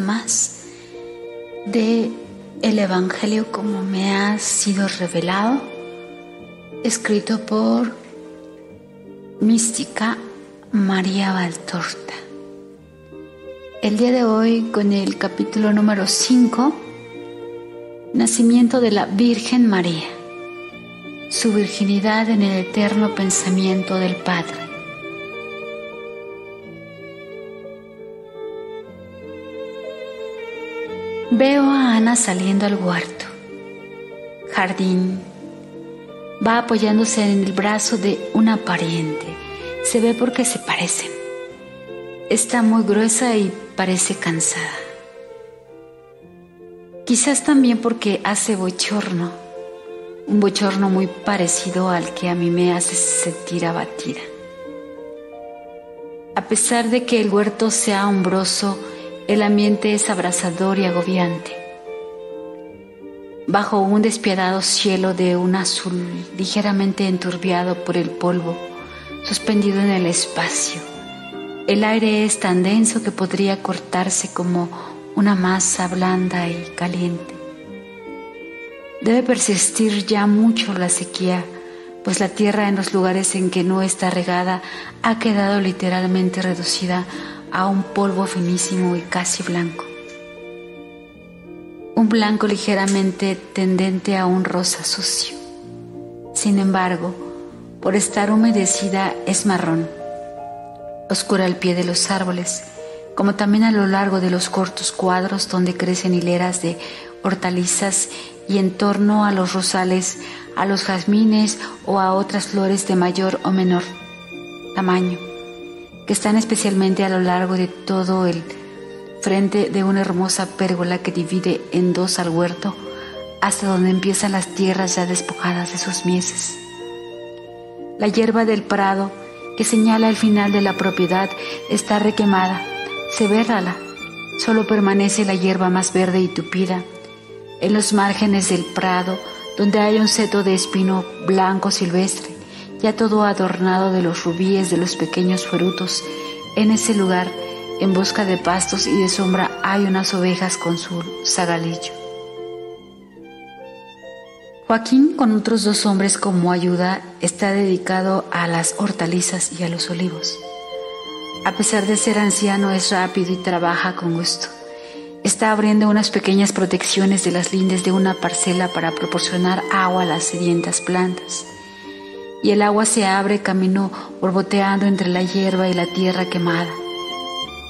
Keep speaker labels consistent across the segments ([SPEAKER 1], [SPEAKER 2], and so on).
[SPEAKER 1] más de el Evangelio como me ha sido revelado, escrito por Mística María Valtorta. El día de hoy con el capítulo número 5, Nacimiento de la Virgen María, su virginidad en el eterno pensamiento del Padre. Veo a Ana saliendo al huerto, jardín. Va apoyándose en el brazo de una pariente. Se ve porque se parecen. Está muy gruesa y parece cansada. Quizás también porque hace bochorno, un bochorno muy parecido al que a mí me hace sentir abatida. A pesar de que el huerto sea hombroso, el ambiente es abrasador y agobiante. Bajo un despiadado cielo de un azul ligeramente enturbiado por el polvo, suspendido en el espacio, el aire es tan denso que podría cortarse como una masa blanda y caliente. Debe persistir ya mucho la sequía, pues la tierra en los lugares en que no está regada ha quedado literalmente reducida a un polvo finísimo y casi blanco. Un blanco ligeramente tendente a un rosa sucio. Sin embargo, por estar humedecida es marrón, oscura al pie de los árboles, como también a lo largo de los cortos cuadros donde crecen hileras de hortalizas y en torno a los rosales, a los jazmines o a otras flores de mayor o menor tamaño que están especialmente a lo largo de todo el frente de una hermosa pérgola que divide en dos al huerto, hasta donde empiezan las tierras ya despojadas de sus mieses. La hierba del prado, que señala el final de la propiedad, está requemada, sevérala. Solo permanece la hierba más verde y tupida. En los márgenes del prado, donde hay un seto de espino blanco silvestre, ya todo adornado de los rubíes de los pequeños frutos. En ese lugar, en busca de pastos y de sombra, hay unas ovejas con su zagalillo. Joaquín, con otros dos hombres como ayuda, está dedicado a las hortalizas y a los olivos. A pesar de ser anciano, es rápido y trabaja con gusto. Está abriendo unas pequeñas protecciones de las lindes de una parcela para proporcionar agua a las sedientas plantas y el agua se abre camino borboteando entre la hierba y la tierra quemada,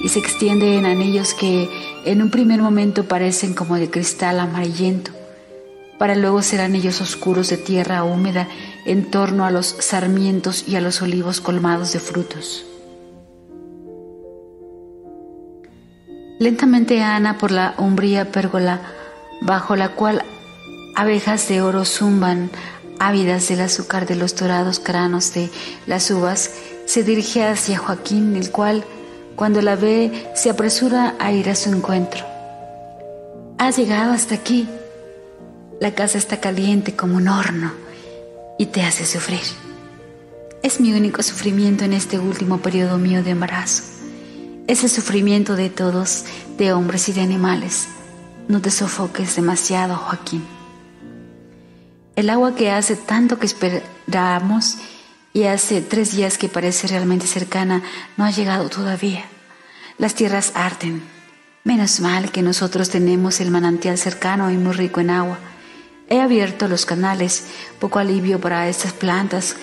[SPEAKER 1] y se extiende en anillos que en un primer momento parecen como de cristal amarillento, para luego ser anillos oscuros de tierra húmeda en torno a los sarmientos y a los olivos colmados de frutos. Lentamente Ana por la umbría pérgola, bajo la cual abejas de oro zumban ávidas del azúcar de los dorados cranos de las uvas, se dirige hacia Joaquín, el cual, cuando la ve, se apresura a ir a su encuentro. Has llegado hasta aquí. La casa está caliente como un horno y te hace sufrir. Es mi único sufrimiento en este último periodo mío de embarazo. Es el sufrimiento de todos, de hombres y de animales. No te sofoques demasiado, Joaquín. El agua que hace tanto que esperamos y hace tres días que parece realmente cercana no ha llegado todavía. Las tierras arden. Menos mal que nosotros tenemos el manantial cercano y muy rico en agua. He abierto los canales, poco alivio para estas plantas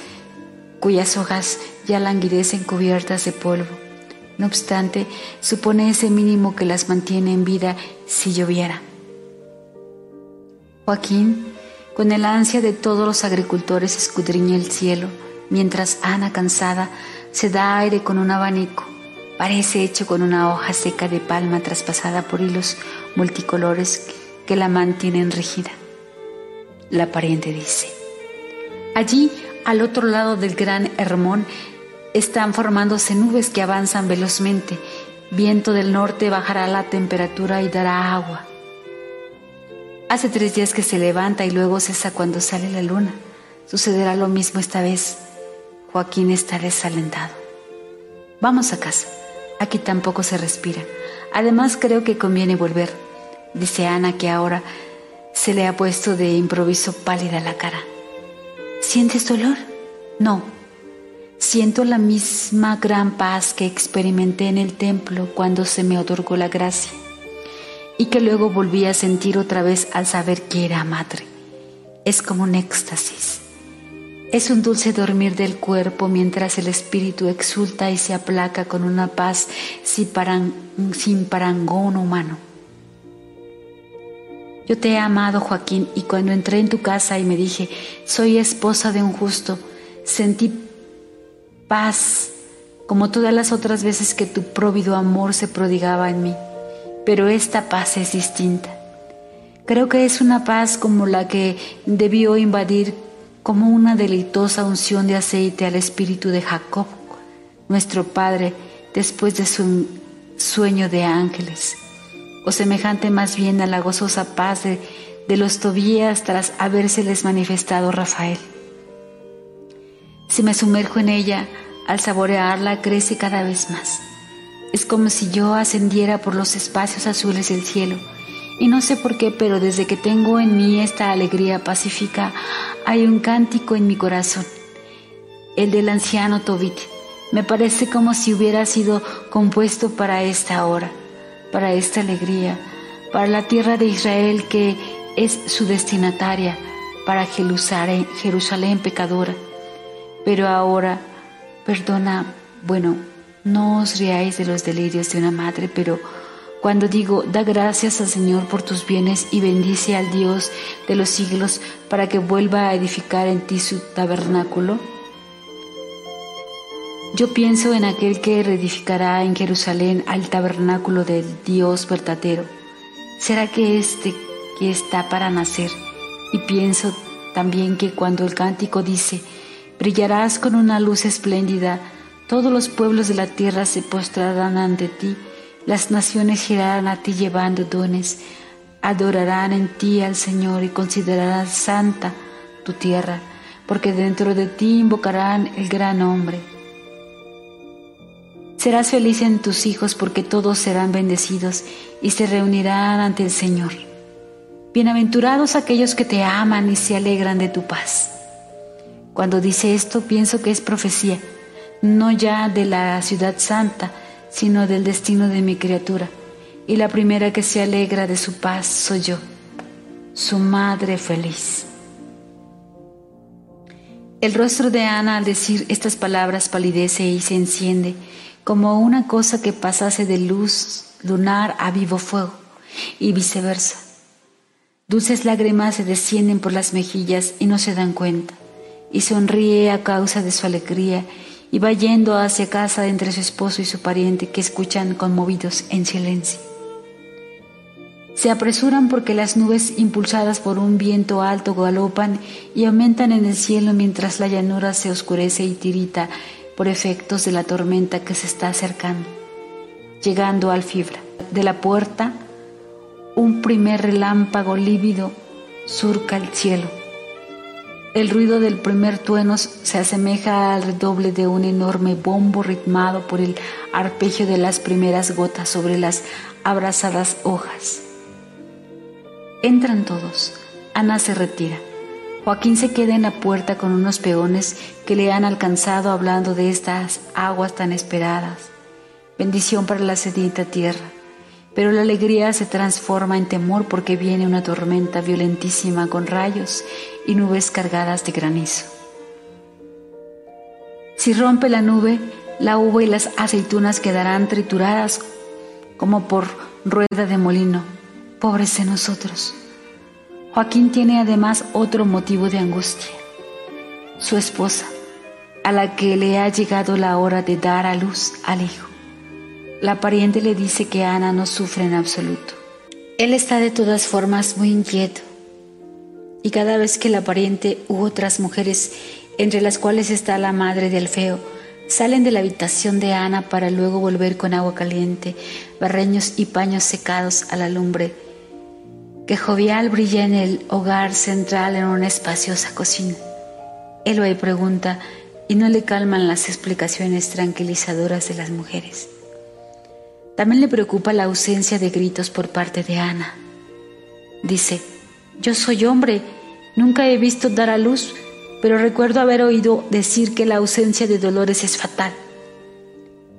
[SPEAKER 1] cuyas hojas ya languidecen cubiertas de polvo. No obstante, supone ese mínimo que las mantiene en vida si lloviera. Joaquín con el ansia de todos los agricultores escudriña el cielo, mientras Ana, cansada, se da aire con un abanico. Parece hecho con una hoja seca de palma traspasada por hilos multicolores que la mantienen rígida. La pariente dice, allí, al otro lado del gran Hermón, están formándose nubes que avanzan velozmente. Viento del norte bajará la temperatura y dará agua. Hace tres días que se levanta y luego cesa cuando sale la luna. Sucederá lo mismo esta vez. Joaquín está desalentado. Vamos a casa. Aquí tampoco se respira. Además creo que conviene volver, dice Ana que ahora se le ha puesto de improviso pálida la cara. ¿Sientes dolor? No. Siento la misma gran paz que experimenté en el templo cuando se me otorgó la gracia y que luego volví a sentir otra vez al saber que era madre. Es como un éxtasis. Es un dulce dormir del cuerpo mientras el espíritu exulta y se aplaca con una paz sin parangón humano. Yo te he amado, Joaquín, y cuando entré en tu casa y me dije, soy esposa de un justo, sentí paz como todas las otras veces que tu próvido amor se prodigaba en mí pero esta paz es distinta. Creo que es una paz como la que debió invadir como una deleitosa unción de aceite al espíritu de Jacob, nuestro Padre, después de su sueño de ángeles, o semejante más bien a la gozosa paz de, de los Tobías tras habérseles manifestado Rafael. Si me sumerjo en ella, al saborearla crece cada vez más. Es como si yo ascendiera por los espacios azules del cielo. Y no sé por qué, pero desde que tengo en mí esta alegría pacífica, hay un cántico en mi corazón, el del anciano Tobit. Me parece como si hubiera sido compuesto para esta hora, para esta alegría, para la tierra de Israel que es su destinataria, para Jerusalén, Jerusalén pecadora. Pero ahora, perdona, bueno, no os riáis de los delirios de una madre, pero cuando digo, da gracias al Señor por tus bienes y bendice al Dios de los siglos para que vuelva a edificar en ti su tabernáculo, yo pienso en aquel que reedificará en Jerusalén al tabernáculo del Dios verdadero. ¿Será que este que está para nacer? Y pienso también que cuando el cántico dice, brillarás con una luz espléndida, todos los pueblos de la tierra se postrarán ante ti, las naciones girarán a ti llevando dones, adorarán en ti al Señor y considerarán santa tu tierra, porque dentro de ti invocarán el gran hombre. Serás feliz en tus hijos porque todos serán bendecidos y se reunirán ante el Señor. Bienaventurados aquellos que te aman y se alegran de tu paz. Cuando dice esto pienso que es profecía no ya de la ciudad santa, sino del destino de mi criatura. Y la primera que se alegra de su paz soy yo, su madre feliz. El rostro de Ana al decir estas palabras palidece y se enciende como una cosa que pasase de luz lunar a vivo fuego y viceversa. Dulces lágrimas se descienden por las mejillas y no se dan cuenta, y sonríe a causa de su alegría y va yendo hacia casa entre su esposo y su pariente que escuchan conmovidos en silencio. Se apresuran porque las nubes impulsadas por un viento alto galopan y aumentan en el cielo mientras la llanura se oscurece y tirita por efectos de la tormenta que se está acercando. Llegando al fibra de la puerta, un primer relámpago lívido surca el cielo el ruido del primer tueno se asemeja al redoble de un enorme bombo ritmado por el arpegio de las primeras gotas sobre las abrazadas hojas. Entran todos. Ana se retira. Joaquín se queda en la puerta con unos peones que le han alcanzado hablando de estas aguas tan esperadas. Bendición para la sedienta tierra pero la alegría se transforma en temor porque viene una tormenta violentísima con rayos y nubes cargadas de granizo. Si rompe la nube, la uva y las aceitunas quedarán trituradas como por rueda de molino. Pobres de nosotros. Joaquín tiene además otro motivo de angustia. Su esposa, a la que le ha llegado la hora de dar a luz al hijo. La pariente le dice que Ana no sufre en absoluto. Él está de todas formas muy inquieto y cada vez que la pariente u otras mujeres, entre las cuales está la madre del feo, salen de la habitación de Ana para luego volver con agua caliente, barreños y paños secados a la lumbre, que jovial brilla en el hogar central en una espaciosa cocina. Y pregunta y no le calman las explicaciones tranquilizadoras de las mujeres. También le preocupa la ausencia de gritos por parte de Ana. Dice, yo soy hombre, nunca he visto dar a luz, pero recuerdo haber oído decir que la ausencia de dolores es fatal.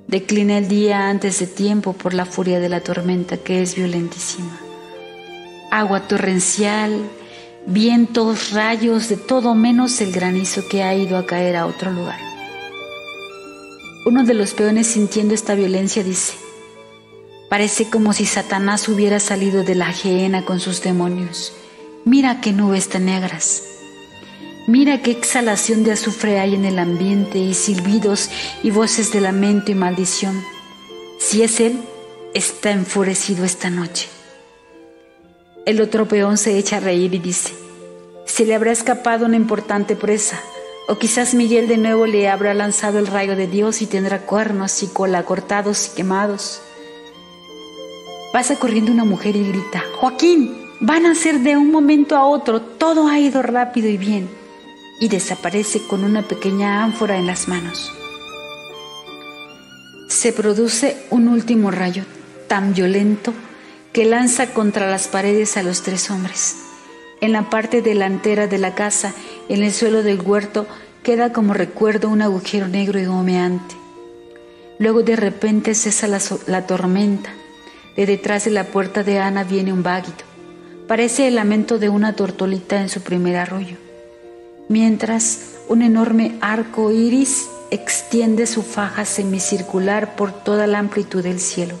[SPEAKER 1] Declina el día antes de tiempo por la furia de la tormenta que es violentísima. Agua torrencial, vientos, rayos, de todo menos el granizo que ha ido a caer a otro lugar. Uno de los peones sintiendo esta violencia dice, Parece como si Satanás hubiera salido de la gehenna con sus demonios. Mira qué nubes tan negras. Mira qué exhalación de azufre hay en el ambiente y silbidos y voces de lamento y maldición. Si es él, está enfurecido esta noche. El otro peón se echa a reír y dice, se le habrá escapado una importante presa, o quizás Miguel de nuevo le habrá lanzado el rayo de Dios y tendrá cuernos y cola cortados y quemados. Pasa corriendo una mujer y grita, Joaquín, van a ser de un momento a otro, todo ha ido rápido y bien. Y desaparece con una pequeña ánfora en las manos. Se produce un último rayo tan violento que lanza contra las paredes a los tres hombres. En la parte delantera de la casa, en el suelo del huerto, queda como recuerdo un agujero negro y humeante. Luego de repente cesa la, la tormenta de detrás de la puerta de Ana viene un váguido. Parece el lamento de una tortolita en su primer arroyo. Mientras un enorme arco iris extiende su faja semicircular por toda la amplitud del cielo.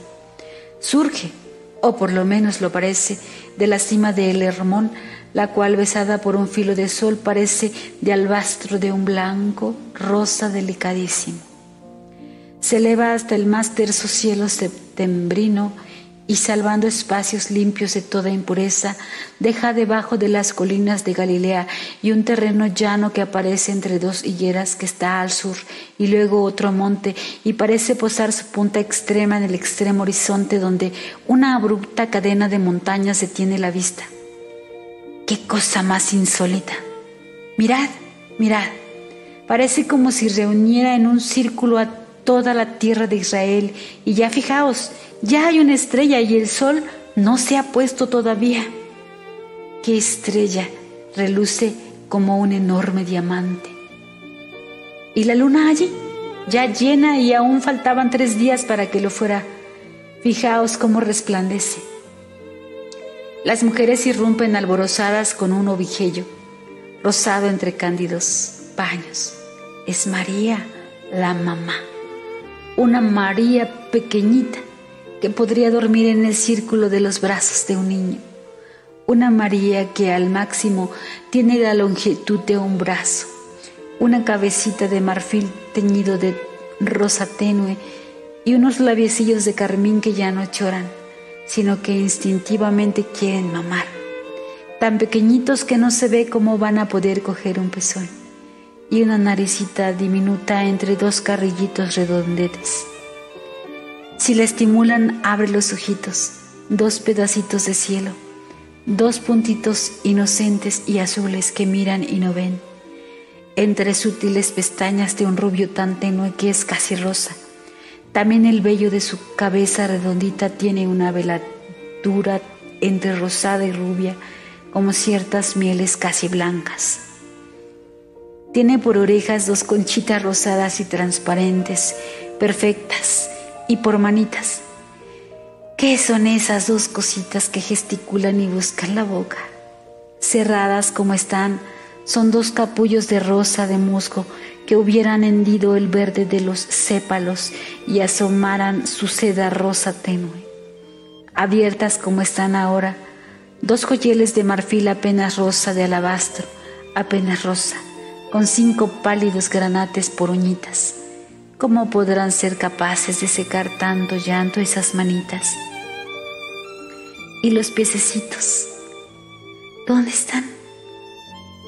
[SPEAKER 1] Surge, o por lo menos lo parece, de la cima de El Hermón, la cual besada por un filo de sol parece de albastro de un blanco rosa delicadísimo. Se eleva hasta el más terso cielo septembrino y salvando espacios limpios de toda impureza, deja debajo de las colinas de Galilea y un terreno llano que aparece entre dos higueras que está al sur y luego otro monte y parece posar su punta extrema en el extremo horizonte donde una abrupta cadena de montañas detiene la vista. ¡Qué cosa más insólita! Mirad, mirad, parece como si reuniera en un círculo a toda la tierra de Israel y ya fijaos, ya hay una estrella y el sol no se ha puesto todavía. ¿Qué estrella reluce como un enorme diamante? ¿Y la luna allí? Ya llena y aún faltaban tres días para que lo fuera. Fijaos cómo resplandece. Las mujeres irrumpen alborozadas con un ovijello, rosado entre cándidos paños. Es María, la mamá. Una María pequeñita que podría dormir en el círculo de los brazos de un niño. Una María que al máximo tiene la longitud de un brazo. Una cabecita de marfil teñido de rosa tenue y unos labiecillos de carmín que ya no lloran, sino que instintivamente quieren mamar. Tan pequeñitos que no se ve cómo van a poder coger un pezón. Y una naricita diminuta entre dos carrillitos redondetes si la estimulan, abre los ojitos, dos pedacitos de cielo, dos puntitos inocentes y azules que miran y no ven, entre sutiles pestañas de un rubio tan tenue que es casi rosa. También el vello de su cabeza redondita tiene una veladura entre rosada y rubia, como ciertas mieles casi blancas. Tiene por orejas dos conchitas rosadas y transparentes, perfectas, y por manitas. ¿Qué son esas dos cositas que gesticulan y buscan la boca? Cerradas como están, son dos capullos de rosa de musgo que hubieran hendido el verde de los sépalos y asomaran su seda rosa tenue. Abiertas como están ahora, dos joyeles de marfil apenas rosa de alabastro, apenas rosa, con cinco pálidos granates por uñitas ¿Cómo podrán ser capaces de secar tanto llanto esas manitas? ¿Y los piececitos? ¿Dónde están?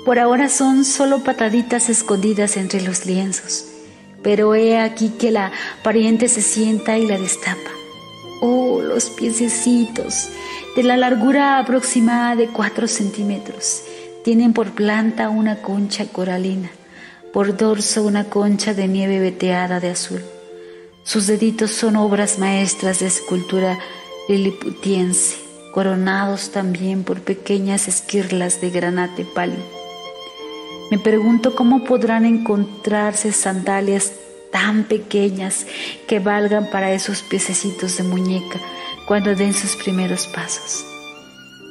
[SPEAKER 1] Por ahora son solo pataditas escondidas entre los lienzos, pero he aquí que la pariente se sienta y la destapa. Oh, los piececitos, de la largura aproximada de cuatro centímetros, tienen por planta una concha coralina por dorso una concha de nieve veteada de azul. Sus deditos son obras maestras de escultura liliputiense, coronados también por pequeñas esquirlas de granate pálido. Me pregunto cómo podrán encontrarse sandalias tan pequeñas que valgan para esos piececitos de muñeca cuando den sus primeros pasos.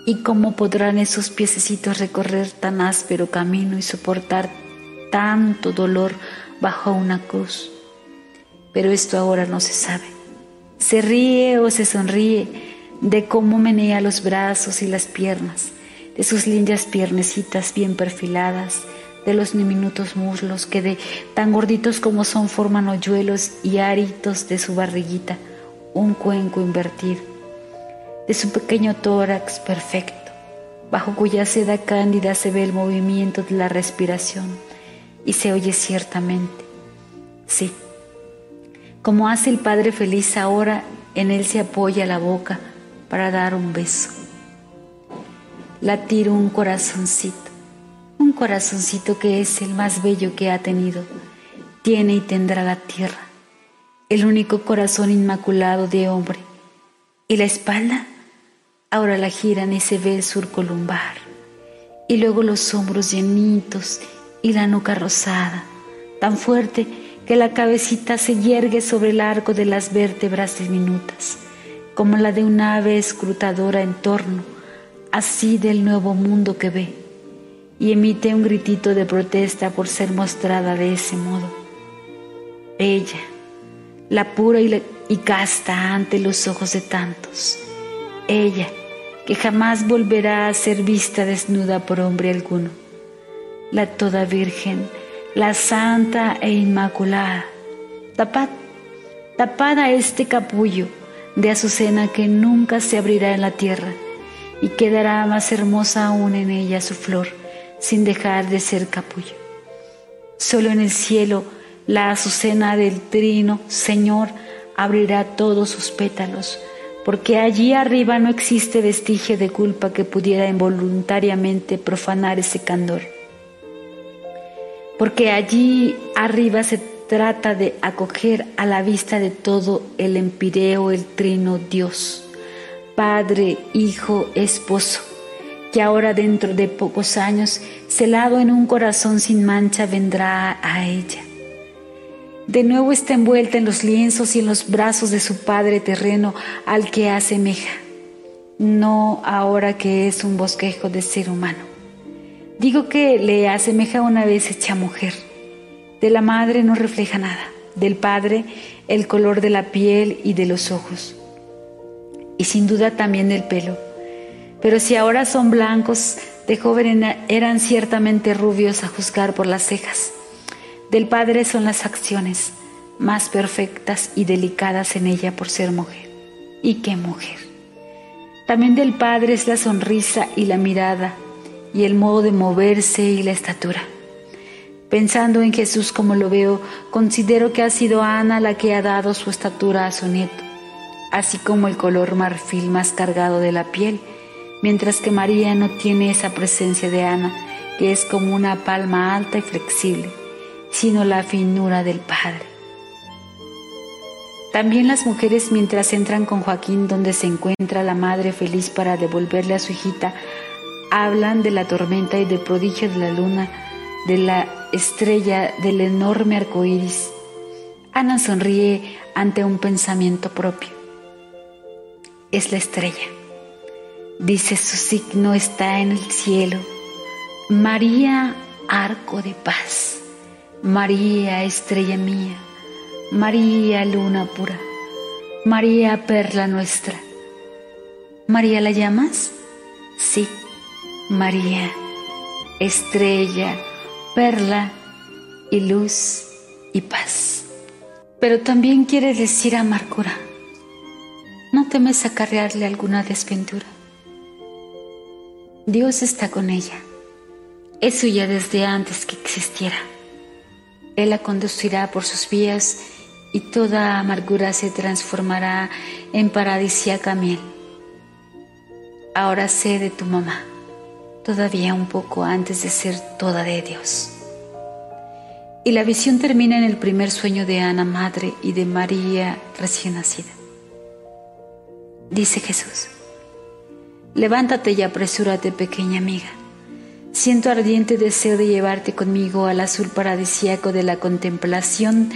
[SPEAKER 1] ¿Y cómo podrán esos piececitos recorrer tan áspero camino y soportar tanto dolor bajo una cruz? Pero esto ahora no se sabe. Se ríe o se sonríe de cómo menea los brazos y las piernas, de sus lindas piernecitas bien perfiladas, de los diminutos muslos que de tan gorditos como son forman hoyuelos y aritos de su barriguita, un cuenco invertido, de su pequeño tórax perfecto, bajo cuya seda cándida se ve el movimiento de la respiración y se oye ciertamente, sí, como hace el Padre feliz ahora, en él se apoya la boca para dar un beso. Latir un corazoncito un corazoncito que es el más bello que ha tenido, tiene y tendrá la tierra, el único corazón inmaculado de hombre. Y la espalda, ahora la giran y se ve el surco lumbar, y luego los hombros llenitos y la nuca rosada, tan fuerte que la cabecita se yergue sobre el arco de las vértebras diminutas, como la de un ave escrutadora en torno, así del nuevo mundo que ve y emite un gritito de protesta por ser mostrada de ese modo. Ella, la pura y, y casta ante los ojos de tantos. Ella, que jamás volverá a ser vista desnuda por hombre alguno. La toda virgen, la santa e inmaculada. Tapad, tapada este capullo de azucena que nunca se abrirá en la tierra y quedará más hermosa aún en ella su flor sin dejar de ser capullo. Solo en el cielo la azucena del trino, Señor, abrirá todos sus pétalos, porque allí arriba no existe vestigio de culpa que pudiera involuntariamente profanar ese candor. Porque allí arriba se trata de acoger a la vista de todo el empireo, el trino Dios, Padre, Hijo, Esposo que ahora dentro de pocos años, celado en un corazón sin mancha, vendrá a ella. De nuevo está envuelta en los lienzos y en los brazos de su Padre terreno al que asemeja, no ahora que es un bosquejo de ser humano. Digo que le asemeja una vez hecha mujer. De la madre no refleja nada, del padre el color de la piel y de los ojos, y sin duda también del pelo pero si ahora son blancos, de joven eran ciertamente rubios a juzgar por las cejas. Del Padre son las acciones, más perfectas y delicadas en ella por ser mujer. ¿Y qué mujer? También del Padre es la sonrisa y la mirada, y el modo de moverse y la estatura. Pensando en Jesús como lo veo, considero que ha sido Ana la que ha dado su estatura a su nieto, así como el color marfil más cargado de la piel mientras que María no tiene esa presencia de Ana, que es como una palma alta y flexible, sino la finura del Padre. También las mujeres mientras entran con Joaquín donde se encuentra la madre feliz para devolverle a su hijita, hablan de la tormenta y del prodigio de la luna, de la estrella, del enorme arco iris. Ana sonríe ante un pensamiento propio. Es la estrella. Dice su signo está en el cielo. María, arco de paz. María, estrella mía. María, luna pura. María, perla nuestra. ¿María la llamas? Sí, María, estrella, perla y luz y paz. Pero también quiere decir amargura. ¿No temes acarrearle alguna desventura? Dios está con ella. Es suya desde antes que existiera. Él la conducirá por sus vías y toda amargura se transformará en paradisíaca miel. Ahora sé de tu mamá, todavía un poco antes de ser toda de Dios. Y la visión termina en el primer sueño de Ana, madre, y de María recién nacida. Dice Jesús, levántate y apresúrate, pequeña amiga. Siento ardiente deseo de llevarte conmigo al azul paradisíaco de la contemplación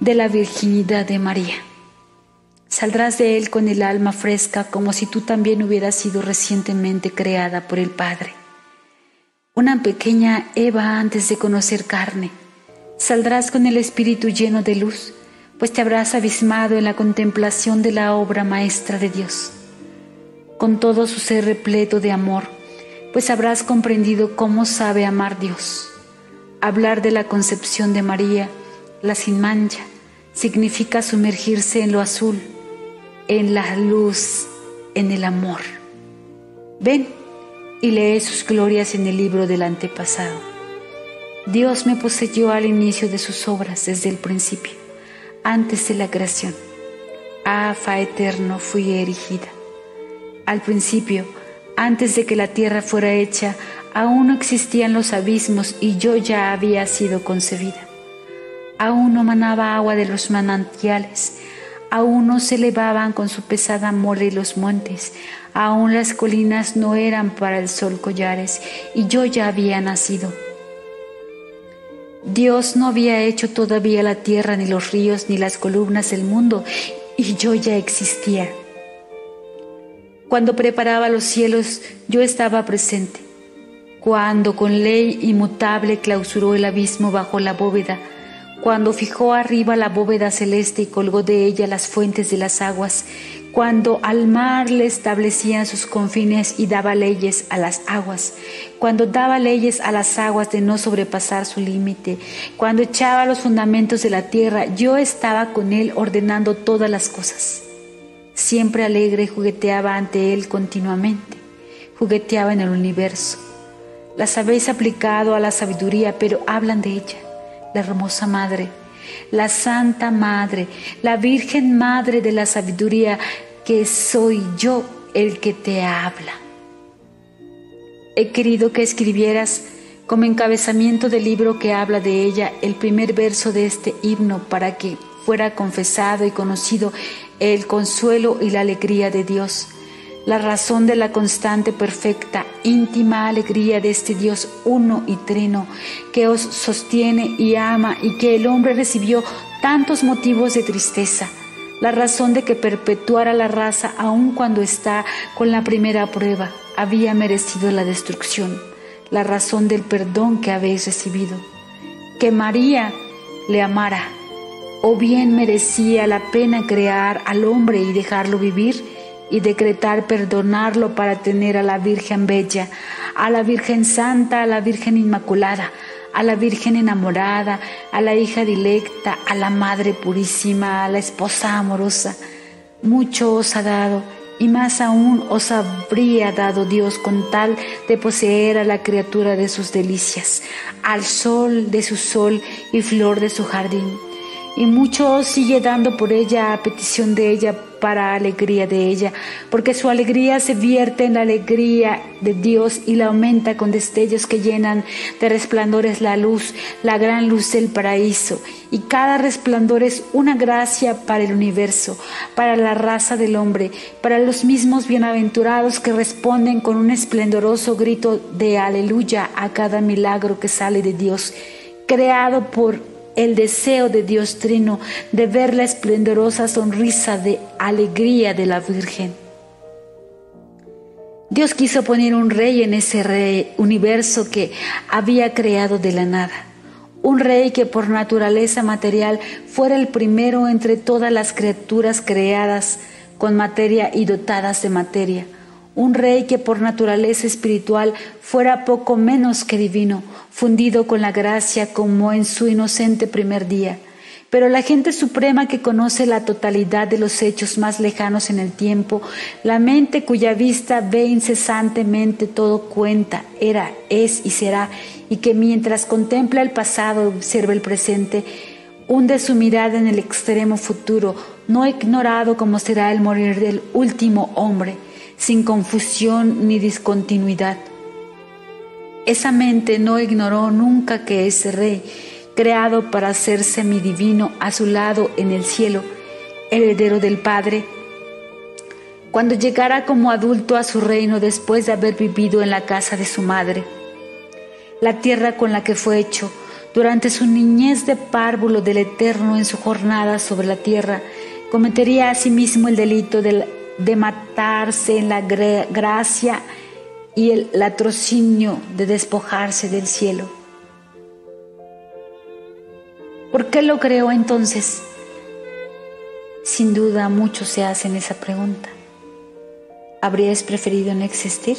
[SPEAKER 1] de la virginidad de María. Saldrás de él con el alma fresca como si tú también hubieras sido recientemente creada por el Padre. Una pequeña Eva antes de conocer carne. Saldrás con el espíritu lleno de luz, pues te habrás abismado en la contemplación de la obra maestra de Dios. Con todo su ser repleto de amor, pues habrás comprendido cómo sabe amar Dios. Hablar de la concepción de María, la sin mancha, significa sumergirse en lo azul, en la luz, en el amor. Ven y lee sus glorias en el libro del antepasado. Dios me poseyó al inicio de sus obras desde el principio, antes de la creación. Ah, fa eterno fui erigida. Al principio, antes de que la tierra fuera hecha, aún no existían los abismos y yo ya había sido concebida. Aún no manaba agua de los manantiales, aún no se elevaban con su pesada mole los montes, aún las colinas no eran para el sol collares, y yo ya había nacido. Dios no había hecho todavía la tierra, ni los ríos, ni las columnas del mundo, y yo ya existía. Cuando preparaba los cielos, yo estaba presente. Cuando con ley inmutable clausuró el abismo bajo la bóveda, cuando fijó arriba la bóveda celeste y colgó de ella las fuentes de las aguas, cuando al mar le establecían sus confines y daba leyes a las aguas, cuando daba leyes a las aguas de no sobrepasar su límite, cuando echaba los fundamentos de la tierra, yo estaba con él ordenando todas las cosas. Siempre alegre jugueteaba ante él continuamente, jugueteaba en el universo. Las habéis aplicado a la sabiduría, pero hablan de ella, la hermosa madre, la santa madre, la virgen madre de la sabiduría, que soy yo el que te habla. He querido que escribieras como encabezamiento del libro que habla de ella el primer verso de este himno para que fuera confesado y conocido el consuelo y la alegría de Dios, la razón de la constante, perfecta, íntima alegría de este Dios uno y trino, que os sostiene y ama y que el hombre recibió tantos motivos de tristeza, la razón de que perpetuara la raza aun cuando está con la primera prueba, había merecido la destrucción, la razón del perdón que habéis recibido, que María le amara o bien merecía la pena crear al hombre y dejarlo vivir y decretar perdonarlo para tener a la Virgen Bella, a la Virgen Santa, a la Virgen Inmaculada, a la Virgen enamorada, a la hija dilecta, a la Madre Purísima, a la esposa amorosa. Mucho os ha dado y más aún os habría dado Dios con tal de poseer a la criatura de sus delicias, al sol de su sol y flor de su jardín y mucho sigue dando por ella a petición de ella para alegría de ella, porque su alegría se vierte en la alegría de Dios y la aumenta con destellos que llenan de resplandores la luz, la gran luz del paraíso, y cada resplandor es una gracia para el universo, para la raza del hombre, para los mismos bienaventurados que responden con un esplendoroso grito de aleluya a cada milagro que sale de Dios, creado por el deseo de Dios Trino de ver la esplendorosa sonrisa de alegría de la Virgen. Dios quiso poner un rey en ese universo que había creado de la nada. Un rey que por naturaleza material fuera el primero entre todas las criaturas creadas con materia y dotadas de materia un rey que por naturaleza espiritual fuera poco menos que divino, fundido con la gracia como en su inocente primer día. Pero la gente suprema que conoce la totalidad de los hechos más lejanos en el tiempo, la mente cuya vista ve incesantemente todo cuenta, era, es y será, y que mientras contempla el pasado, observa el presente, hunde su mirada en el extremo futuro, no ignorado como será el morir del último hombre sin confusión ni discontinuidad. Esa mente no ignoró nunca que ese rey creado para ser semidivino a su lado en el cielo, heredero del Padre, cuando llegara como adulto a su reino después de haber vivido en la casa de su madre. La tierra con la que fue hecho, durante su niñez de párvulo del Eterno en su jornada sobre la tierra, cometería asimismo el delito de, de matarse en la gracia y el latrocinio de despojarse del cielo. ¿Por qué lo creó entonces? Sin duda muchos se hacen esa pregunta. ¿Habrías preferido no existir?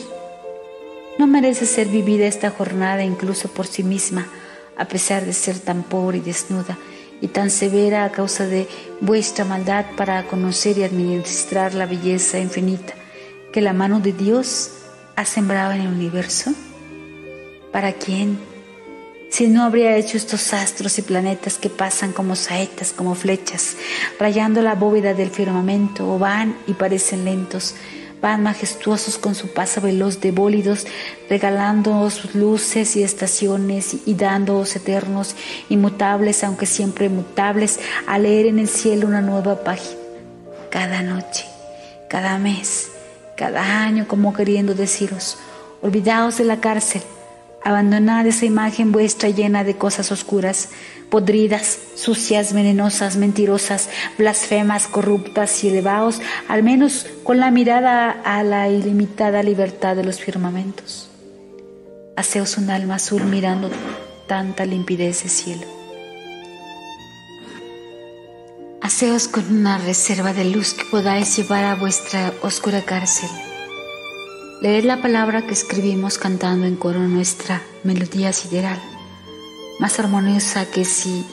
[SPEAKER 1] No merece ser vivida esta jornada incluso por sí misma, a pesar de ser tan pobre y desnuda y tan severa a causa de vuestra maldad para conocer y administrar la belleza infinita que la mano de Dios ha sembrado en el universo? ¿Para quién? Si no habría hecho estos astros y planetas que pasan como saetas, como flechas, rayando la bóveda del firmamento, o van y parecen lentos, van majestuosos con su paso veloz de bólidos, regalándoos luces y estaciones y dándoos eternos, inmutables, aunque siempre mutables, a leer en el cielo una nueva página. Cada noche, cada mes, cada año, como queriendo deciros, olvidaos de la cárcel, abandonad esa imagen vuestra llena de cosas oscuras, podridas, sucias, venenosas, mentirosas, blasfemas, corruptas y elevaos al menos con la mirada a la ilimitada libertad de los firmamentos. Haceos un alma azul mirando tanta limpidez de cielo. Haceos con una reserva de luz que podáis llevar a vuestra oscura cárcel. Leed la palabra que escribimos cantando en coro nuestra melodía sideral más armoniosa que si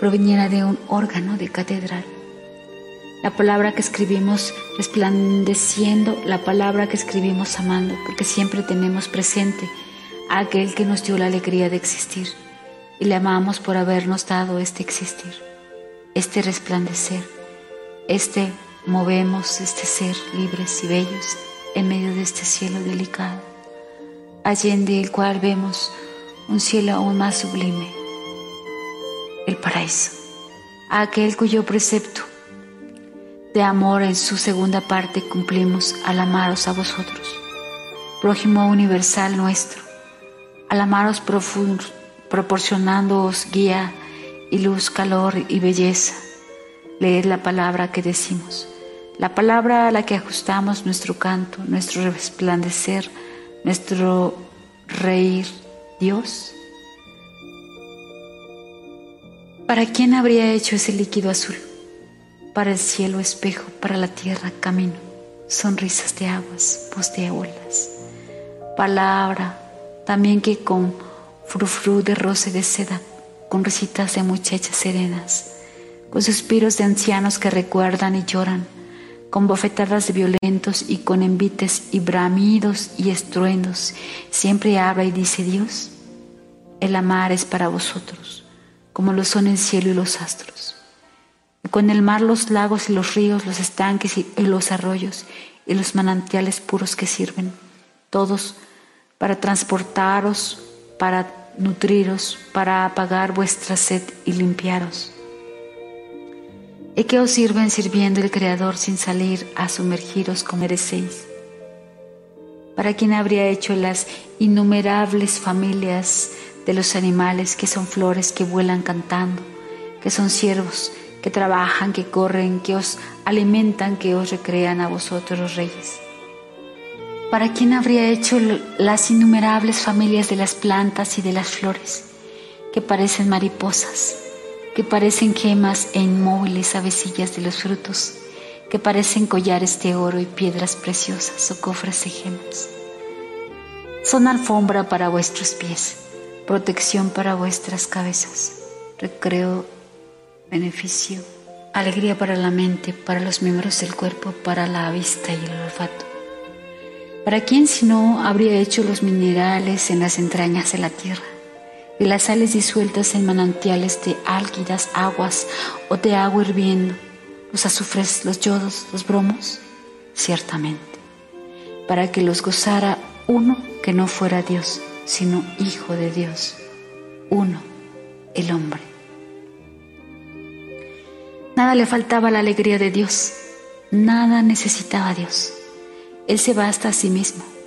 [SPEAKER 1] proveniera de un órgano de catedral. La palabra que escribimos resplandeciendo, la palabra que escribimos amando, porque siempre tenemos presente a aquel que nos dio la alegría de existir y le amamos por habernos dado este existir, este resplandecer, este movemos, este ser libres y bellos en medio de este cielo delicado, allende el cual vemos un cielo aún más sublime, el paraíso, aquel cuyo precepto de amor en su segunda parte cumplimos al amaros a vosotros, prójimo universal nuestro, al amaros proporcionándoos guía y luz, calor y belleza. Leed la palabra que decimos, la palabra a la que ajustamos nuestro canto, nuestro resplandecer, nuestro reír, Dios? ¿Para quién habría hecho ese líquido azul? Para el cielo espejo, para la tierra camino, sonrisas de aguas, voz de olas. Palabra también que con frufru de roce de seda, con risitas de muchachas serenas, con suspiros de ancianos que recuerdan y lloran, con bofetadas violentos y con envites y bramidos y estruendos, siempre habla y dice Dios, el amar es para vosotros, como lo son el cielo y los astros. Y con el mar los lagos y los ríos, los estanques y los arroyos y los manantiales puros que sirven, todos para transportaros, para nutriros, para apagar vuestra sed y limpiaros ¿Y qué os sirven sirviendo el Creador sin salir a sumergiros como merecéis? ¿Para quién habría hecho las innumerables familias de los animales que son flores que vuelan cantando, que son siervos, que trabajan, que corren, que os alimentan, que os recrean a vosotros los reyes? ¿Para quién habría hecho las innumerables familias de las plantas y de las flores, que parecen mariposas? Que parecen gemas e inmóviles avecillas de los frutos, que parecen collares de oro y piedras preciosas o cofres de gemas. Son alfombra para vuestros pies, protección para vuestras cabezas, recreo, beneficio, alegría para la mente, para los miembros del cuerpo, para la vista y el olfato. ¿Para quién si no habría hecho los minerales en las entrañas de la tierra? Y las sales disueltas en manantiales de álgidas aguas o de agua hirviendo, los azufres, los yodos, los bromos, ciertamente, para que los gozara uno que no fuera Dios, sino Hijo de Dios, uno, el hombre. Nada le faltaba la alegría de Dios, nada necesitaba Dios. Él se basta a sí mismo.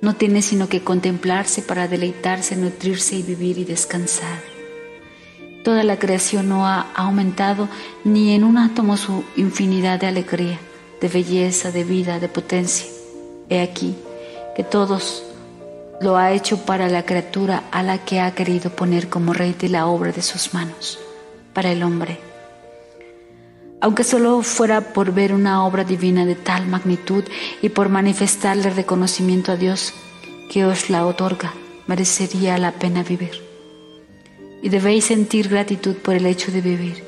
[SPEAKER 1] No tiene sino que contemplarse para deleitarse, nutrirse y vivir y descansar. Toda la creación no ha aumentado ni en un átomo su infinidad de alegría, de belleza, de vida, de potencia. He aquí que todos lo ha hecho para la criatura a la que ha querido poner como rey de la obra de sus manos, para el hombre. Aunque solo fuera por ver una obra divina de tal magnitud y por manifestarle reconocimiento a Dios que os la otorga, merecería la pena vivir. Y debéis sentir gratitud por el hecho de vivir.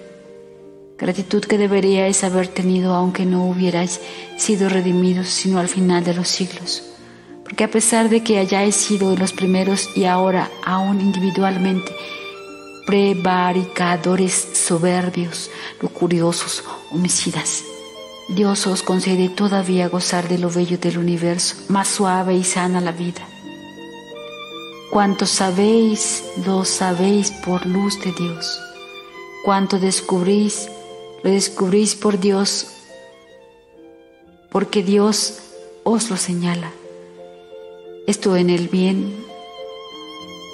[SPEAKER 1] Gratitud que deberíais haber tenido aunque no hubierais sido redimidos sino al final de los siglos porque a pesar de que hayáis sido los primeros y ahora aún individualmente prevaricadores soberbios, lujuriosos, homicidas, Dios os concede todavía gozar de lo bello del universo, más suave y sana la vida. Cuanto sabéis, lo sabéis por luz de Dios. Cuanto descubrís, lo descubrís por Dios, porque Dios os lo señala. Esto en el bien,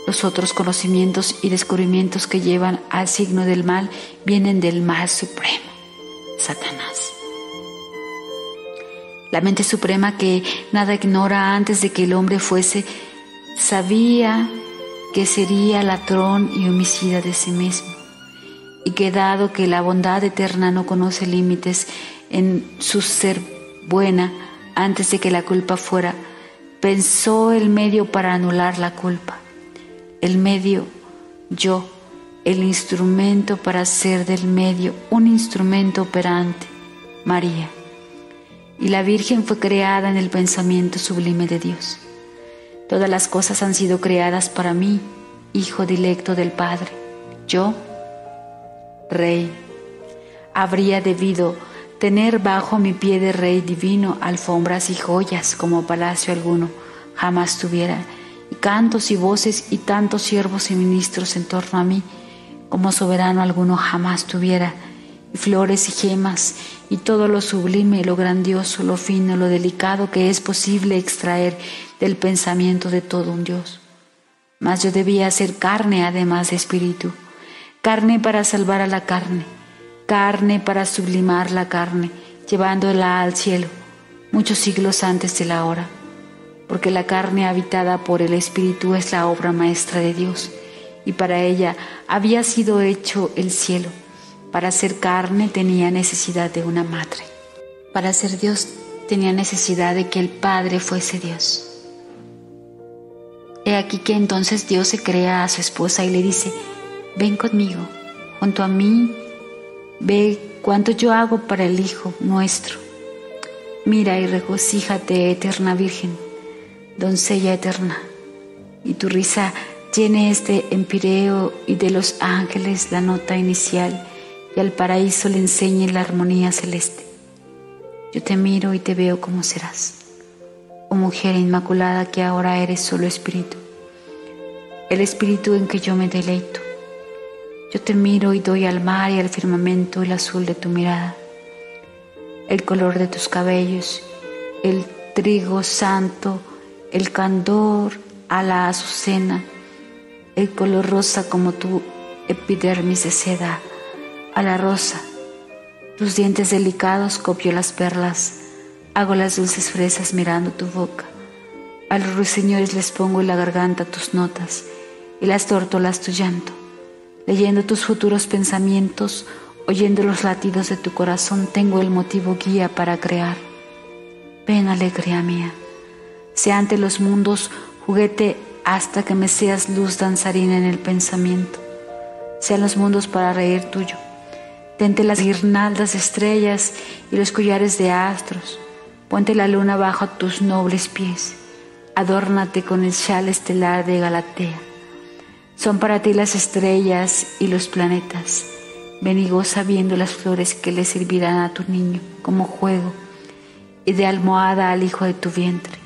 [SPEAKER 1] los otros conocimientos y descubrimientos que llevan al signo del mal vienen del mal supremo, Satanás. La mente suprema que nada ignora antes de que el hombre fuese, sabía que sería ladrón y homicida de sí mismo, y que dado que la bondad eterna no conoce límites en su ser buena antes de que la culpa fuera, pensó el medio para anular la culpa. El medio, yo, el instrumento para hacer del medio un instrumento operante, María. Y la Virgen fue creada en el pensamiento sublime de Dios. Todas las cosas han sido creadas para mí, hijo dilecto del Padre. Yo, Rey, habría debido tener bajo mi pie de rey divino alfombras y joyas como palacio alguno jamás tuviera, y cantos y voces y tantos siervos y ministros en torno a mí como soberano alguno jamás tuviera, y flores y gemas y todo lo sublime, lo grandioso, lo fino, lo delicado que es posible extraer del pensamiento de todo un Dios. Mas yo debía ser carne además de espíritu, carne para salvar a la carne carne para sublimar la carne, llevándola al cielo, muchos siglos antes de la hora, porque la carne habitada por el Espíritu es la obra maestra de Dios, y para ella había sido hecho el cielo. Para ser carne tenía necesidad de una madre. Para ser Dios tenía necesidad de que el Padre fuese Dios. He aquí que entonces Dios se crea a su esposa y le dice, ven conmigo, junto a mí Ve cuánto yo hago para el Hijo nuestro. Mira y regocíjate, eterna Virgen, doncella eterna, y tu risa llene este empireo y de los ángeles la nota inicial y al paraíso le enseñe la armonía celeste. Yo te miro y te veo como serás, oh mujer inmaculada que ahora eres solo espíritu, el espíritu en que yo me deleito yo te miro y doy al mar y al firmamento el azul de tu mirada, el color de tus cabellos, el trigo santo, el candor a la azucena, el color rosa como tu epidermis de seda a la rosa. Tus dientes delicados copio las perlas, hago las dulces fresas mirando tu boca. A los ruiseñores les pongo en la garganta tus notas y las tórtolas tu llanto leyendo tus futuros pensamientos, oyendo los latidos de tu corazón, tengo el motivo guía para crear. Ven, alegría mía, sea ante los mundos juguete hasta que me seas luz danzarina en el pensamiento. Sean los mundos para reír tuyo. Tente las guirnaldas de estrellas y los collares de astros. Ponte la luna bajo tus nobles pies. Adórnate con el chal estelar de Galatea. Son para ti las estrellas y los planetas. Ven y viendo las flores que le servirán a tu niño como juego y de almohada al hijo de tu vientre.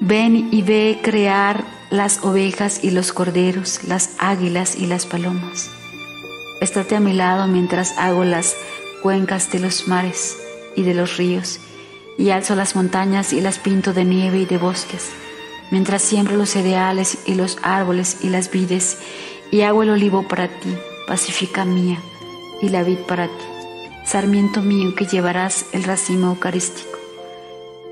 [SPEAKER 1] Ven y ve crear las ovejas y los corderos, las águilas y las palomas. Estate a mi lado mientras hago las cuencas de los mares y de los ríos, y alzo las montañas y las pinto de nieve y de bosques, mientras siembro los cereales y los árboles y las vides, y hago el olivo para ti, pacífica mía, y la vid para ti, sarmiento mío que llevarás el racimo eucarístico.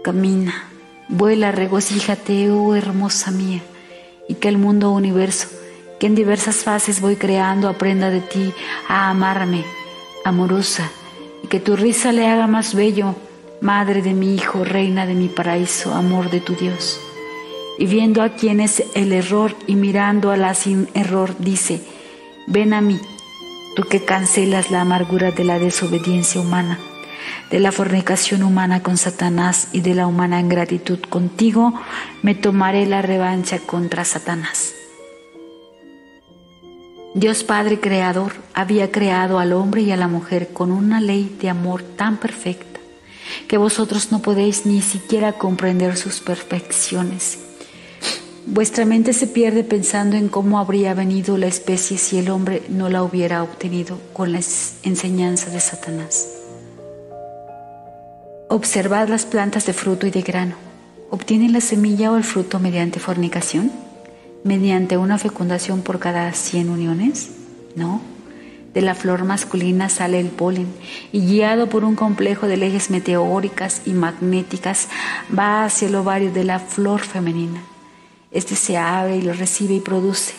[SPEAKER 1] Camina, vuela, regocíjate, oh hermosa mía, y que el mundo universo, que en diversas fases voy creando, aprenda de ti a amarme, amorosa, y que tu risa le haga más bello, madre de mi hijo, reina de mi paraíso, amor de tu Dios. Y viendo a quien es el error y mirando a sin error, dice, ven a mí, tú que cancelas la amargura de la desobediencia humana, de la fornicación humana con Satanás y de la humana ingratitud contigo, me tomaré la revancha contra Satanás. Dios Padre Creador había creado al hombre y a la mujer con una ley de amor tan perfecta que vosotros no podéis ni siquiera comprender sus perfecciones. Vuestra mente se pierde pensando en cómo habría venido la especie si el hombre no la hubiera obtenido con las enseñanzas de Satanás. Observad las plantas de fruto y de grano. ¿Obtienen la semilla o el fruto mediante fornicación? mediante una fecundación por cada 100 uniones? No. De la flor masculina sale el polen y guiado por un complejo de leyes meteóricas y magnéticas va hacia el ovario de la flor femenina. Este se abre y lo recibe y produce,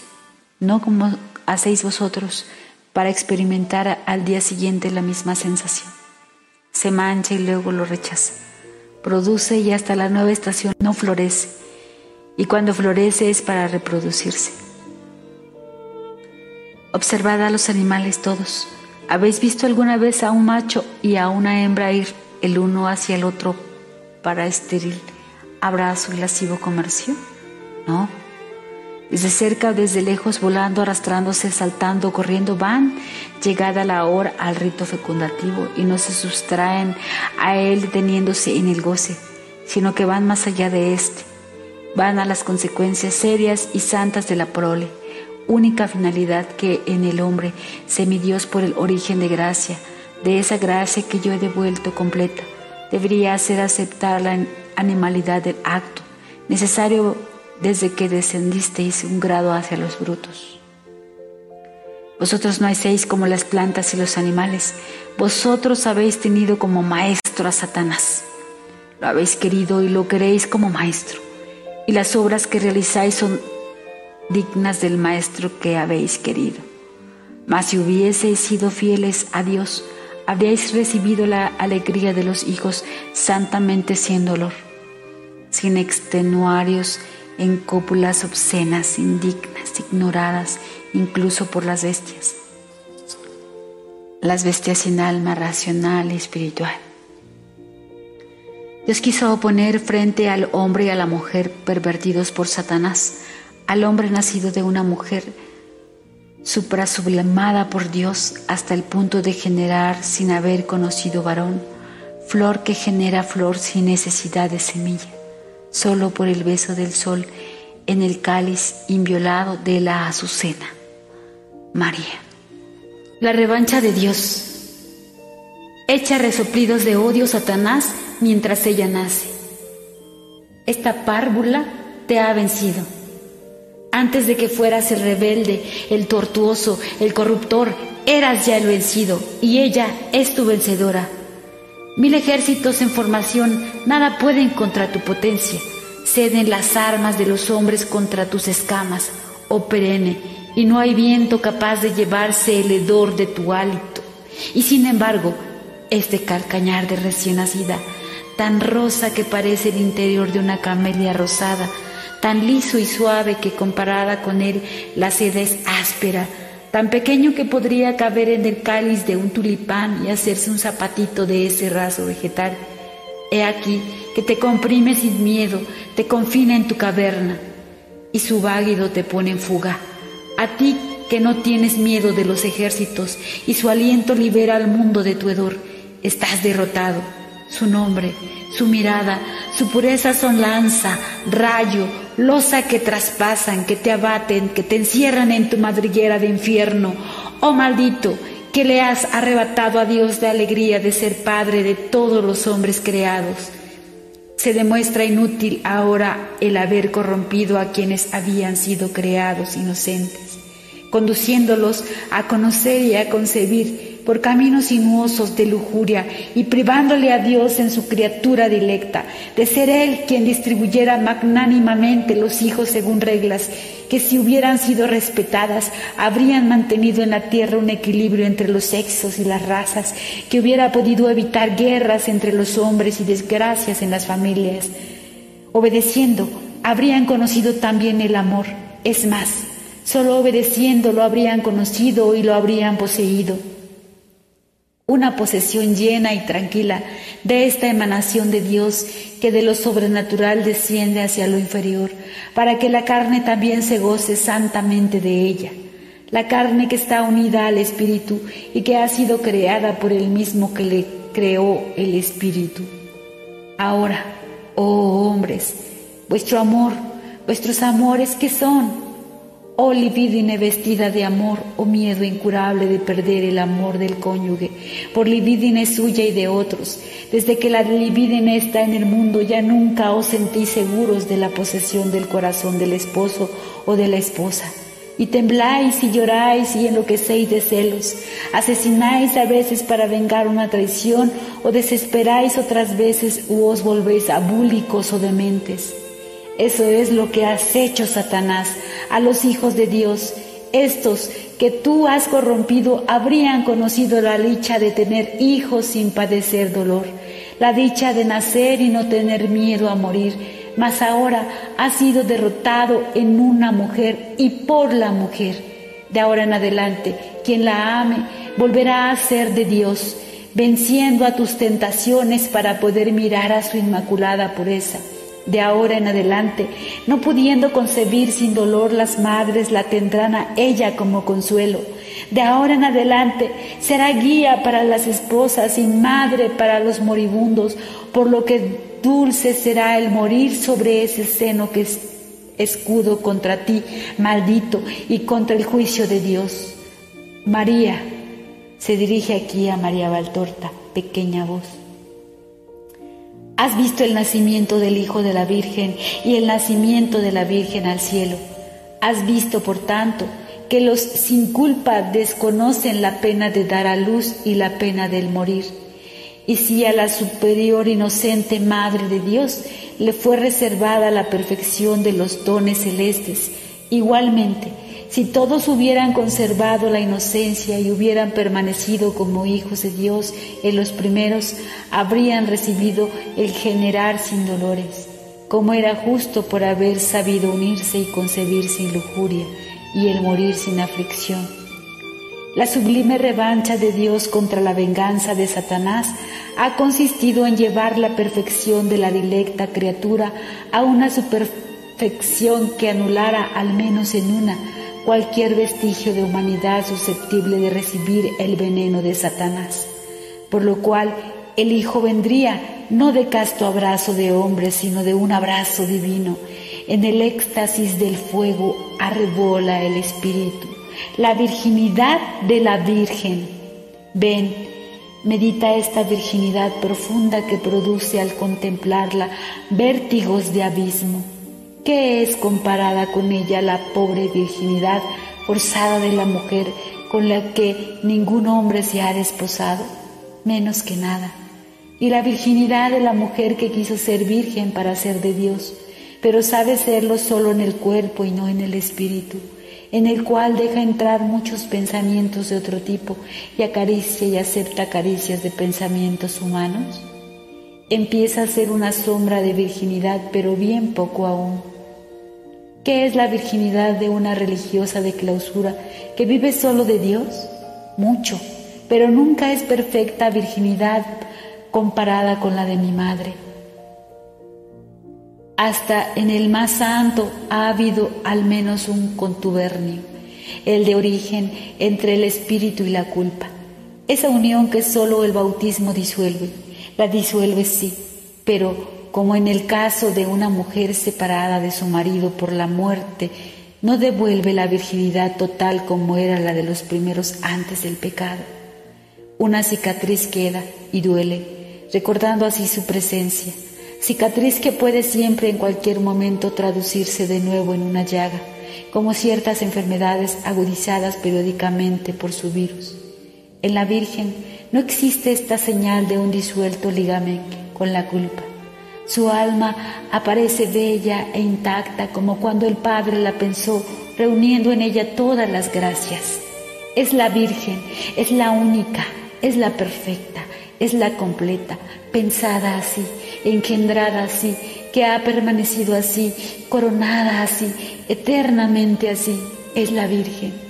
[SPEAKER 1] no como hacéis vosotros para experimentar al día siguiente la misma sensación. Se mancha y luego lo rechaza. Produce y hasta la nueva estación no florece y cuando florece es para reproducirse. Observad a los animales todos. ¿Habéis visto alguna vez a un macho y a una hembra ir el uno hacia el otro para estéril abrazo y lascivo comercio? No. Desde cerca desde lejos, volando, arrastrándose, saltando, corriendo, van. Llegada la hora al rito fecundativo y no se sustraen a él deteniéndose en el goce, sino que van más allá de éste van a las consecuencias serias y santas de la prole, única finalidad que en el hombre semidios por el origen de gracia, de esa gracia que yo he devuelto completa, debería hacer aceptar la animalidad del acto, necesario desde que descendisteis un grado hacia los brutos. Vosotros no hacéis como las plantas y los animales, vosotros habéis tenido como maestro a Satanás. Lo habéis querido y lo queréis como maestro y las obras que realizáis son dignas del Maestro que habéis querido. Mas si hubieseis sido fieles a Dios, habríais recibido la alegría de los hijos santamente sin dolor, sin extenuarios en cópulas obscenas, indignas, ignoradas incluso por las bestias. Las bestias sin alma racional y espiritual. Dios quiso oponer frente al hombre y a la mujer pervertidos por Satanás, al hombre nacido de una mujer suprasublimada por Dios hasta el punto de generar sin haber conocido varón, flor que genera flor sin necesidad de semilla, solo por el beso del sol en el cáliz inviolado de la azucena. María. La revancha de Dios. Echa resoplidos de odio Satanás mientras ella nace. Esta párvula te ha vencido. Antes de que fueras el rebelde, el tortuoso, el corruptor, eras ya el vencido y ella es tu vencedora. Mil ejércitos en formación nada pueden contra tu potencia. Ceden las armas de los hombres contra tus escamas, oh perenne, y no hay viento capaz de llevarse el hedor de tu hálito. Y sin embargo, este calcañar de recién nacida tan rosa que parece el interior de una camelia rosada, tan liso y suave que comparada con él la seda es áspera, tan pequeño que podría caber en el cáliz de un tulipán y hacerse un zapatito de ese raso vegetal. He aquí que te comprime sin miedo, te confina en tu caverna y su váguido te pone en fuga. A ti que no tienes miedo de los ejércitos y su aliento libera al mundo de tu hedor, estás derrotado su nombre, su mirada, su pureza son lanza, rayo, losa que traspasan, que te abaten, que te encierran en tu madriguera de infierno. Oh maldito, que le has arrebatado a Dios de alegría de ser Padre de todos los hombres creados. Se demuestra inútil ahora el haber corrompido a quienes habían sido creados inocentes, conduciéndolos a conocer y a concebir por caminos sinuosos de lujuria y privándole a Dios en su criatura dilecta, de ser Él quien distribuyera magnánimamente los hijos según reglas que si hubieran sido respetadas habrían mantenido en la tierra un equilibrio entre los sexos y las razas, que hubiera podido evitar guerras entre los hombres y desgracias en las familias. Obedeciendo, habrían conocido también el amor. Es más, solo obedeciendo lo habrían conocido y lo habrían poseído una posesión llena y tranquila de esta emanación de Dios que de lo sobrenatural desciende hacia lo inferior, para que la carne también se goce santamente de ella. La carne que está unida al Espíritu y que ha sido creada por el mismo que le creó el Espíritu. Ahora, oh hombres, vuestro amor, vuestros amores que son, Oh libidine vestida de amor, oh miedo incurable de perder el amor del cónyuge, por libidine suya y de otros. Desde que la libidine está en el mundo ya nunca os sentís seguros de la posesión del corazón del esposo o de la esposa. Y tembláis y lloráis y enloquecéis de celos. Asesináis a veces para vengar una traición o desesperáis otras veces u os volvéis abúlicos o dementes. Eso es lo que has hecho, Satanás, a los hijos de Dios. Estos que tú has corrompido habrían conocido la dicha de tener hijos sin padecer dolor, la dicha de nacer y no tener miedo a morir, mas ahora has sido derrotado en una mujer y por la mujer. De ahora en adelante, quien la ame volverá a ser de Dios, venciendo a tus tentaciones para poder mirar a su inmaculada pureza. De ahora en adelante, no pudiendo concebir sin dolor las madres, la tendrán a ella como consuelo. De ahora en adelante será guía para las esposas y madre para los moribundos, por lo que dulce será el morir sobre ese seno que es escudo contra ti, maldito, y contra el juicio de Dios. María, se dirige aquí a María Valtorta, pequeña voz. Has visto el nacimiento del Hijo de la Virgen y el nacimiento de la Virgen al cielo. Has visto, por tanto, que los sin culpa desconocen la pena de dar a luz y la pena del morir. Y si a la superior inocente Madre de Dios le fue reservada la perfección de los dones celestes, igualmente, si todos hubieran conservado la inocencia y hubieran permanecido como hijos de Dios en los primeros, habrían recibido el generar sin dolores, como era justo por haber sabido unirse y concebir sin lujuria y el morir sin aflicción. La sublime revancha de Dios contra la venganza de Satanás ha consistido en llevar la perfección de la dilecta criatura a una superfección que anulara al menos en una cualquier vestigio de humanidad susceptible de recibir el veneno de Satanás, por lo cual el Hijo vendría no de casto abrazo de hombre, sino de un abrazo divino. En el éxtasis del fuego arrebola el Espíritu, la virginidad de la Virgen. Ven, medita esta virginidad profunda que produce al contemplarla vértigos de abismo ¿Qué es comparada con ella la pobre virginidad forzada de la mujer con la que ningún hombre se ha desposado? Menos que nada. Y la virginidad de la mujer que quiso ser virgen para ser de Dios, pero sabe serlo solo en el cuerpo y no en el espíritu, en el cual deja entrar muchos pensamientos de otro tipo y acaricia y acepta caricias de pensamientos humanos. Empieza a ser una sombra de virginidad, pero bien poco aún ¿Qué es la virginidad de una religiosa de clausura que vive solo de Dios? Mucho, pero nunca es perfecta virginidad comparada con la de mi madre. Hasta en el más santo ha habido al menos un contubernio, el de origen entre el espíritu y la culpa, esa unión que solo el bautismo disuelve La disuelve sí, pero como en el caso de una mujer separada de su marido por la muerte, no devuelve la virginidad total como era la de los primeros antes del pecado. Una cicatriz queda y duele, recordando así su presencia, cicatriz que puede siempre en cualquier momento traducirse de nuevo en una llaga, como ciertas enfermedades agudizadas periódicamente por su virus. En la Virgen no existe esta señal de un disuelto ligamento con la culpa. Su alma aparece bella e intacta como cuando el Padre la pensó, reuniendo en ella todas las gracias. Es la Virgen, es la única, es la perfecta, es la completa, pensada así, engendrada así, que ha permanecido así, coronada así, eternamente así, es la Virgen.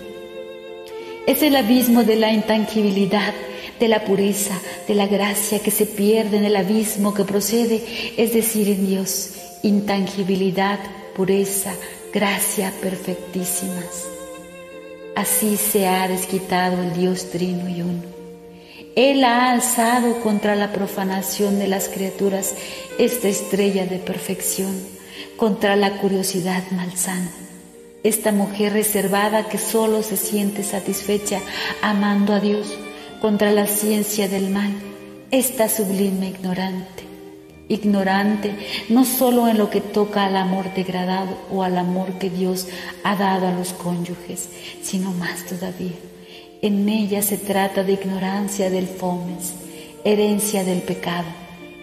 [SPEAKER 1] Es el abismo de la intangibilidad, de la pureza, de la gracia que se pierde en el abismo que procede, es decir, en Dios, intangibilidad, pureza, gracia perfectísimas. Así se ha desquitado el Dios trino y uno. Él ha alzado contra la profanación de las criaturas esta estrella de perfección, contra la curiosidad malsana. Esta mujer reservada que solo se siente satisfecha amando a Dios, contra la ciencia del mal, esta sublime ignorante, ignorante no solo en lo que toca al amor degradado o al amor que Dios ha dado a los cónyuges, sino más todavía. En ella se trata de ignorancia del fomes, herencia del pecado.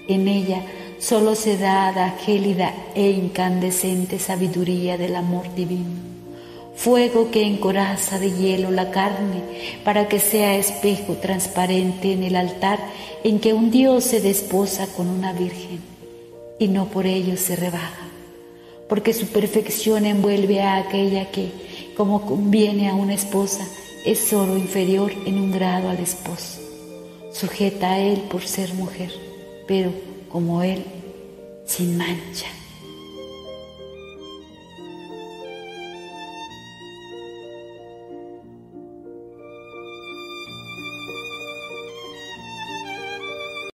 [SPEAKER 1] En ella solo se da la gélida e incandescente sabiduría del amor divino fuego que encoraza de hielo la carne para que sea espejo transparente en el altar en que un Dios se desposa con una virgen y no por ello se rebaja, porque su perfección envuelve a aquella que, como conviene a una esposa, es solo inferior en un grado al esposo, sujeta a él por ser mujer, pero como él, sin mancha.